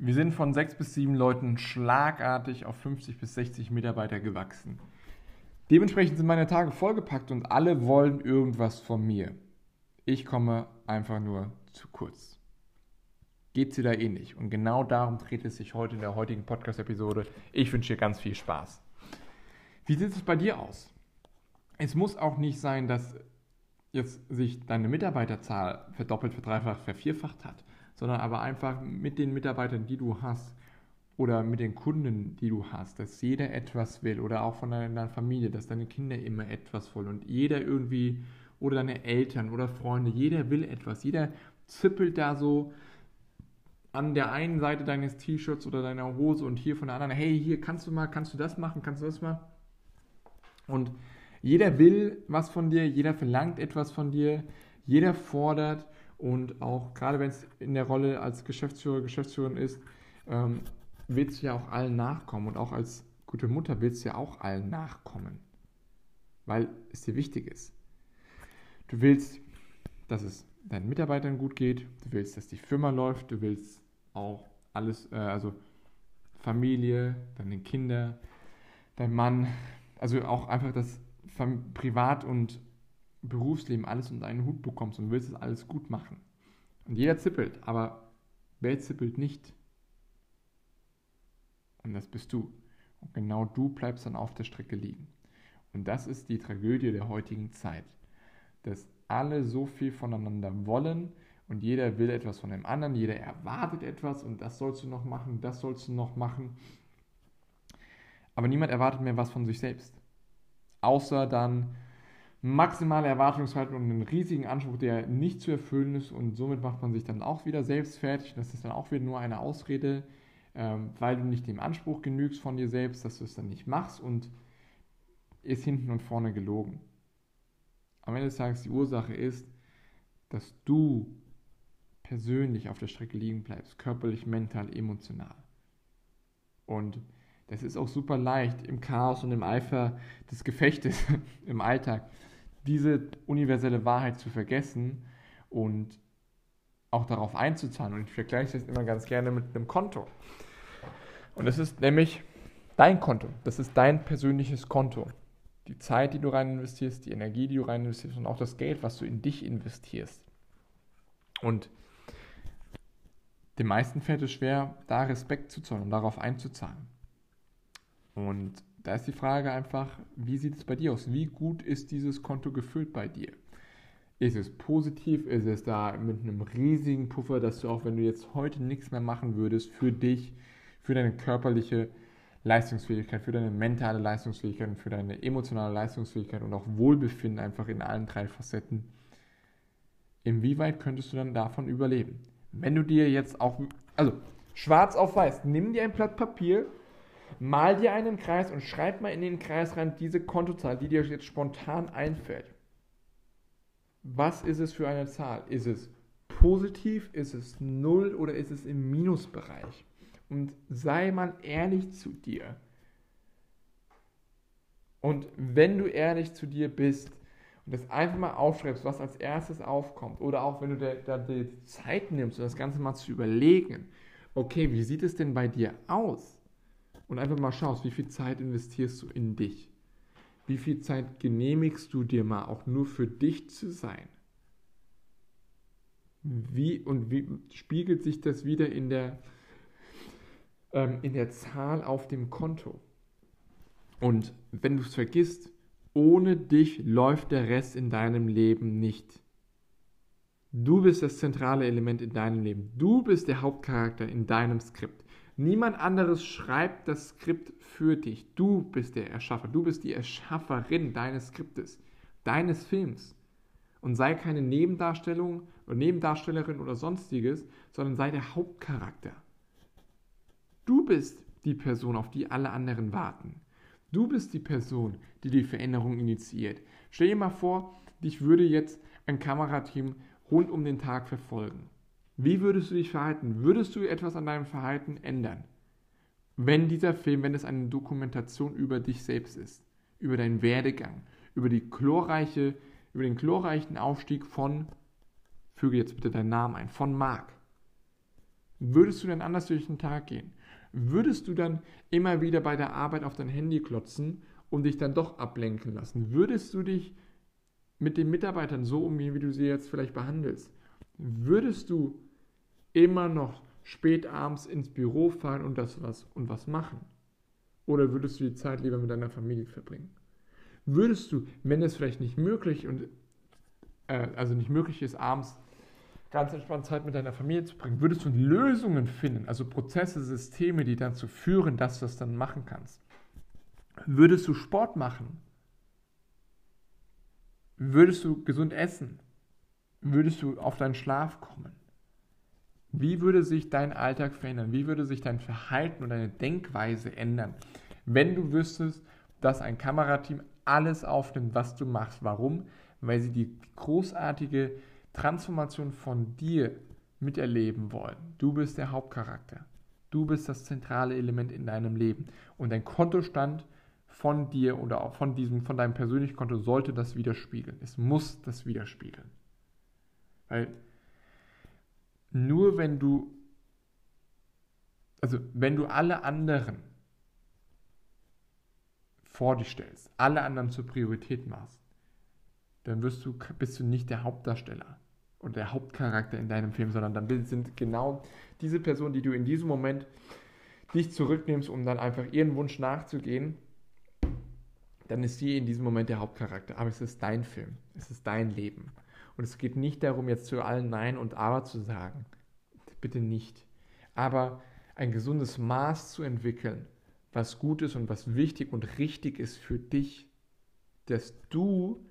Wir sind von sechs bis sieben Leuten schlagartig auf 50 bis 60 Mitarbeiter gewachsen. Dementsprechend sind meine Tage vollgepackt und alle wollen irgendwas von mir. Ich komme einfach nur zu kurz. Geht sie da ähnlich? Und genau darum dreht es sich heute in der heutigen Podcast-Episode. Ich wünsche dir ganz viel Spaß. Wie sieht es bei dir aus? Es muss auch nicht sein, dass jetzt sich deine Mitarbeiterzahl verdoppelt, verdreifacht, vervierfacht hat sondern aber einfach mit den Mitarbeitern, die du hast oder mit den Kunden, die du hast, dass jeder etwas will oder auch von deiner Familie, dass deine Kinder immer etwas wollen und jeder irgendwie oder deine Eltern oder Freunde, jeder will etwas, jeder zippelt da so an der einen Seite deines T-Shirts oder deiner Hose und hier von der anderen, hey, hier kannst du mal, kannst du das machen, kannst du das mal? Und jeder will was von dir, jeder verlangt etwas von dir, jeder fordert und auch gerade wenn es in der Rolle als Geschäftsführer, Geschäftsführerin ist, ähm, willst du ja auch allen nachkommen. Und auch als gute Mutter willst du ja auch allen nachkommen. Weil es dir wichtig ist. Du willst, dass es deinen Mitarbeitern gut geht. Du willst, dass die Firma läuft. Du willst auch alles, äh, also Familie, deine Kinder, dein Mann. Also auch einfach das Privat- und Berufsleben alles unter einen Hut bekommst und willst es alles gut machen. Und jeder zippelt, aber wer zippelt nicht? Und das bist du. Und genau du bleibst dann auf der Strecke liegen. Und das ist die Tragödie der heutigen Zeit. Dass alle so viel voneinander wollen und jeder will etwas von dem anderen, jeder erwartet etwas und das sollst du noch machen, das sollst du noch machen. Aber niemand erwartet mehr was von sich selbst. Außer dann maximale Erwartungshaltung und einen riesigen Anspruch, der nicht zu erfüllen ist und somit macht man sich dann auch wieder selbst fertig. Das ist dann auch wieder nur eine Ausrede, ähm, weil du nicht dem Anspruch genügst von dir selbst, dass du es dann nicht machst und ist hinten und vorne gelogen. Am Ende des Tages die Ursache ist, dass du persönlich auf der Strecke liegen bleibst, körperlich, mental, emotional. Und das ist auch super leicht im Chaos und im Eifer des Gefechtes im Alltag diese universelle Wahrheit zu vergessen und auch darauf einzuzahlen. Und ich vergleiche das immer ganz gerne mit einem Konto. Und das ist nämlich dein Konto. Das ist dein persönliches Konto. Die Zeit, die du rein investierst, die Energie, die du rein investierst und auch das Geld, was du in dich investierst. Und den meisten fällt es schwer, da Respekt zu zollen und darauf einzuzahlen. Und da ist die Frage einfach, wie sieht es bei dir aus? Wie gut ist dieses Konto gefüllt bei dir? Ist es positiv? Ist es da mit einem riesigen Puffer, dass du auch, wenn du jetzt heute nichts mehr machen würdest, für dich, für deine körperliche Leistungsfähigkeit, für deine mentale Leistungsfähigkeit, für deine emotionale Leistungsfähigkeit und auch Wohlbefinden einfach in allen drei Facetten, inwieweit könntest du dann davon überleben? Wenn du dir jetzt auch, also schwarz auf weiß, nimm dir ein Blatt Papier Mal dir einen Kreis und schreib mal in den Kreis rein diese Kontozahl, die dir jetzt spontan einfällt. Was ist es für eine Zahl? Ist es positiv? Ist es null oder ist es im Minusbereich? Und sei mal ehrlich zu dir. Und wenn du ehrlich zu dir bist und das einfach mal aufschreibst, was als erstes aufkommt, oder auch wenn du da die Zeit nimmst, um das Ganze mal zu überlegen, okay, wie sieht es denn bei dir aus? Und einfach mal schaust, wie viel Zeit investierst du in dich? Wie viel Zeit genehmigst du dir mal auch nur für dich zu sein? Wie und wie spiegelt sich das wieder in der, ähm, in der Zahl auf dem Konto? Und wenn du es vergisst, ohne dich läuft der Rest in deinem Leben nicht. Du bist das zentrale Element in deinem Leben. Du bist der Hauptcharakter in deinem Skript. Niemand anderes schreibt das Skript für dich. Du bist der Erschaffer. Du bist die Erschafferin deines Skriptes, deines Films. Und sei keine Nebendarstellung oder Nebendarstellerin oder sonstiges, sondern sei der Hauptcharakter. Du bist die Person, auf die alle anderen warten. Du bist die Person, die die Veränderung initiiert. Stell dir mal vor, dich würde jetzt ein Kamerateam rund um den Tag verfolgen. Wie würdest du dich verhalten? Würdest du etwas an deinem Verhalten ändern? Wenn dieser Film, wenn es eine Dokumentation über dich selbst ist, über deinen Werdegang, über die chlorreiche, über den chlorreichen Aufstieg von, füge jetzt bitte deinen Namen ein, von Marc. Würdest du dann anders durch den Tag gehen? Würdest du dann immer wieder bei der Arbeit auf dein Handy klotzen und dich dann doch ablenken lassen? Würdest du dich mit den Mitarbeitern so umgehen, wie du sie jetzt vielleicht behandelst? Würdest du immer noch spät abends ins Büro fahren und das was und was machen? Oder würdest du die Zeit lieber mit deiner Familie verbringen? Würdest du, wenn es vielleicht nicht möglich und äh, also nicht möglich ist, abends ganz entspannt Zeit mit deiner Familie zu bringen, würdest du Lösungen finden, also Prozesse, Systeme, die dazu führen, dass du das dann machen kannst? Würdest du Sport machen? Würdest du gesund essen? Würdest du auf deinen Schlaf kommen? Wie würde sich dein Alltag verändern? Wie würde sich dein Verhalten und deine Denkweise ändern, wenn du wüsstest, dass ein Kamerateam alles aufnimmt, was du machst? Warum? Weil sie die großartige Transformation von dir miterleben wollen. Du bist der Hauptcharakter. Du bist das zentrale Element in deinem Leben. Und dein Kontostand von dir oder auch von diesem, von deinem persönlichen Konto sollte das widerspiegeln. Es muss das widerspiegeln. Weil nur wenn du, also wenn du alle anderen vor dich stellst, alle anderen zur Priorität machst, dann wirst du, bist du nicht der Hauptdarsteller und der Hauptcharakter in deinem Film, sondern dann sind genau diese Personen, die du in diesem Moment dich zurücknimmst, um dann einfach ihren Wunsch nachzugehen, dann ist sie in diesem Moment der Hauptcharakter. Aber es ist dein Film, es ist dein Leben. Und es geht nicht darum, jetzt zu allen Nein und Aber zu sagen. Bitte nicht. Aber ein gesundes Maß zu entwickeln, was gut ist und was wichtig und richtig ist für dich, dass du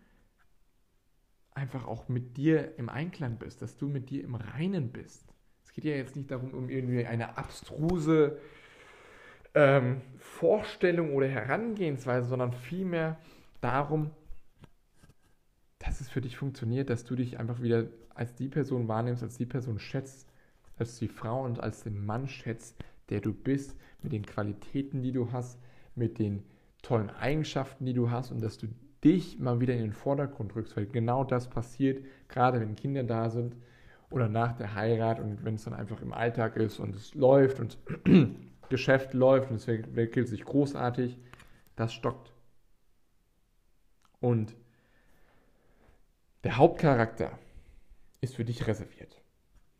einfach auch mit dir im Einklang bist, dass du mit dir im Reinen bist. Es geht ja jetzt nicht darum, um irgendwie eine abstruse ähm, Vorstellung oder Herangehensweise, sondern vielmehr darum, dass es für dich funktioniert, dass du dich einfach wieder als die Person wahrnimmst, als die Person schätzt, als die Frau und als den Mann schätzt, der du bist, mit den Qualitäten, die du hast, mit den tollen Eigenschaften, die du hast und dass du dich mal wieder in den Vordergrund rückst, weil genau das passiert, gerade wenn Kinder da sind oder nach der Heirat und wenn es dann einfach im Alltag ist und es läuft und Geschäft läuft und es entwickelt sich großartig, das stockt. Und der Hauptcharakter ist für dich reserviert.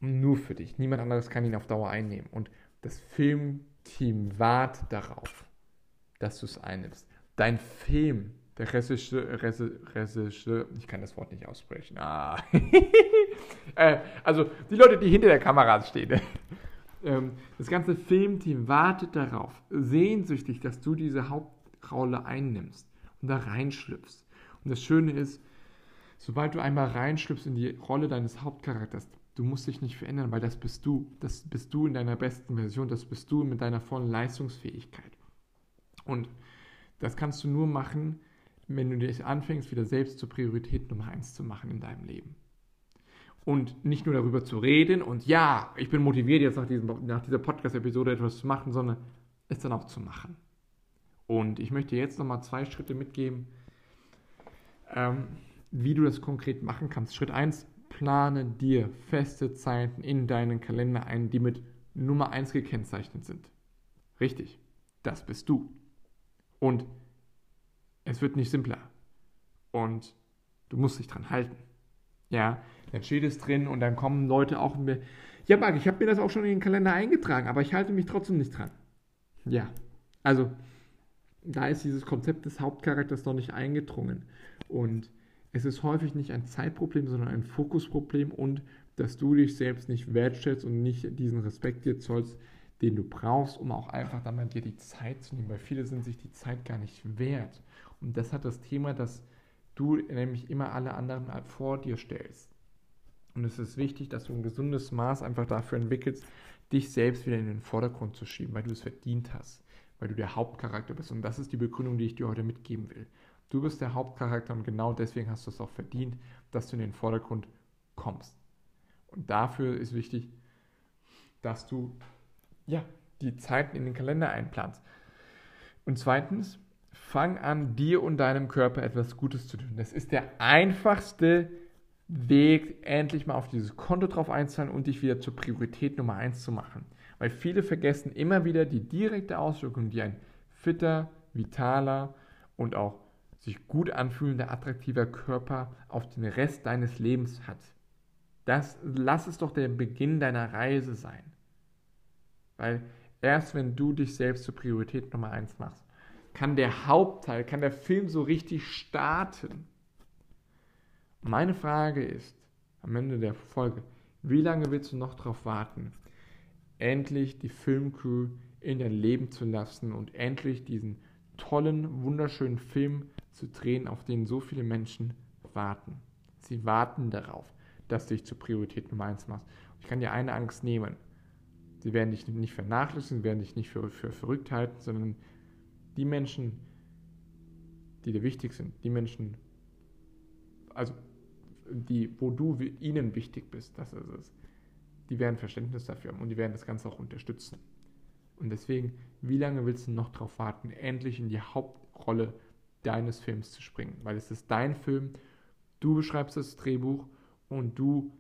Nur für dich. Niemand anderes kann ihn auf Dauer einnehmen. Und das Filmteam wartet darauf, dass du es einnimmst. Dein Film der Regisseur, Regisseur, ich kann das Wort nicht aussprechen. Ah. äh, also die Leute, die hinter der Kamera stehen. ähm, das ganze Filmteam wartet darauf, sehnsüchtig, dass du diese Hauptrolle einnimmst und da reinschlüpfst. Und das Schöne ist, sobald du einmal reinschlüpfst in die Rolle deines Hauptcharakters, du musst dich nicht verändern, weil das bist du. Das bist du in deiner besten Version, das bist du mit deiner vollen Leistungsfähigkeit. Und das kannst du nur machen, wenn du dich anfängst, wieder selbst zur Priorität Nummer eins zu machen in deinem Leben. Und nicht nur darüber zu reden und ja, ich bin motiviert, jetzt nach, diesem, nach dieser Podcast-Episode etwas zu machen, sondern es dann auch zu machen. Und ich möchte jetzt nochmal zwei Schritte mitgeben, ähm, wie du das konkret machen kannst. Schritt 1, plane dir feste Zeiten in deinen Kalender ein, die mit Nummer 1 gekennzeichnet sind. Richtig, das bist du. Und es wird nicht simpler. Und du musst dich dran halten. Ja, dann steht es drin und dann kommen Leute auch mir. Ja, Marc, ich habe mir das auch schon in den Kalender eingetragen, aber ich halte mich trotzdem nicht dran. Ja, also da ist dieses Konzept des Hauptcharakters noch nicht eingedrungen. Und es ist häufig nicht ein Zeitproblem, sondern ein Fokusproblem und dass du dich selbst nicht wertschätzt und nicht diesen Respekt dir zollst, den du brauchst, um auch einfach dann mal dir die Zeit zu nehmen, weil viele sind sich die Zeit gar nicht wert. Und das hat das Thema, dass du nämlich immer alle anderen vor dir stellst. Und es ist wichtig, dass du ein gesundes Maß einfach dafür entwickelst, dich selbst wieder in den Vordergrund zu schieben, weil du es verdient hast. weil du der Hauptcharakter bist. Und das ist die Begründung, die ich dir heute mitgeben will. Du bist der Hauptcharakter und genau deswegen hast du es auch verdient, dass du in den Vordergrund kommst. Und dafür ist wichtig, dass du ja, die Zeiten in den Kalender einplanst. Und zweitens, fang an, dir und deinem Körper etwas Gutes zu tun. Das ist der einfachste Weg, endlich mal auf dieses Konto drauf einzahlen und dich wieder zur Priorität Nummer eins zu machen. Weil viele vergessen immer wieder die direkte Auswirkung, die ein fitter, vitaler und auch sich gut anfühlender, attraktiver Körper auf den Rest deines Lebens hat. Das lass es doch der Beginn deiner Reise sein. Weil erst wenn du dich selbst zur Priorität Nummer eins machst, kann der Hauptteil, kann der Film so richtig starten. Meine Frage ist am Ende der Folge, wie lange willst du noch darauf warten, endlich die Filmcrew in dein Leben zu lassen und endlich diesen tollen, wunderschönen Film zu drehen, auf den so viele Menschen warten. Sie warten darauf, dass du dich zur Priorität Nummer eins machst. Ich kann dir eine Angst nehmen. Sie werden dich nicht vernachlässigen, werden dich nicht für, für verrückt halten, sondern die Menschen, die dir wichtig sind, die Menschen, also die, wo du ihnen wichtig bist, das ist es, die werden Verständnis dafür haben und die werden das Ganze auch unterstützen. Und deswegen, wie lange willst du noch darauf warten, endlich in die Hauptrolle deines Films zu springen? Weil es ist dein Film, du beschreibst das Drehbuch und du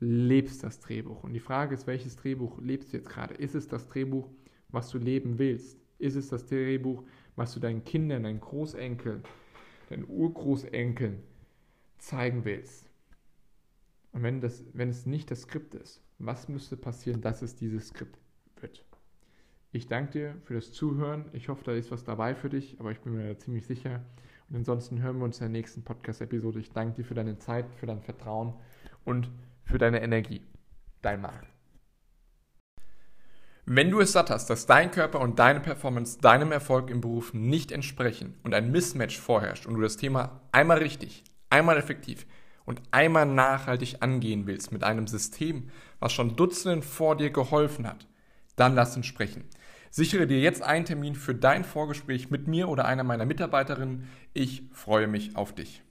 lebst das Drehbuch. Und die Frage ist, welches Drehbuch lebst du jetzt gerade? Ist es das Drehbuch, was du leben willst? Ist es das Drehbuch, was du deinen Kindern, deinen Großenkeln, deinen Urgroßenkeln zeigen willst? Und wenn, das, wenn es nicht das Skript ist, was müsste passieren, dass es dieses Skript wird? Ich danke dir für das Zuhören. Ich hoffe, da ist was dabei für dich, aber ich bin mir da ziemlich sicher. Und ansonsten hören wir uns in der nächsten Podcast-Episode. Ich danke dir für deine Zeit, für dein Vertrauen und für deine Energie. Dein Marc. Wenn du es satt hast, dass dein Körper und deine Performance deinem Erfolg im Beruf nicht entsprechen und ein Mismatch vorherrscht und du das Thema einmal richtig, einmal effektiv und einmal nachhaltig angehen willst mit einem System, was schon Dutzenden vor dir geholfen hat, dann lass uns sprechen. Sichere dir jetzt einen Termin für dein Vorgespräch mit mir oder einer meiner Mitarbeiterinnen. Ich freue mich auf dich.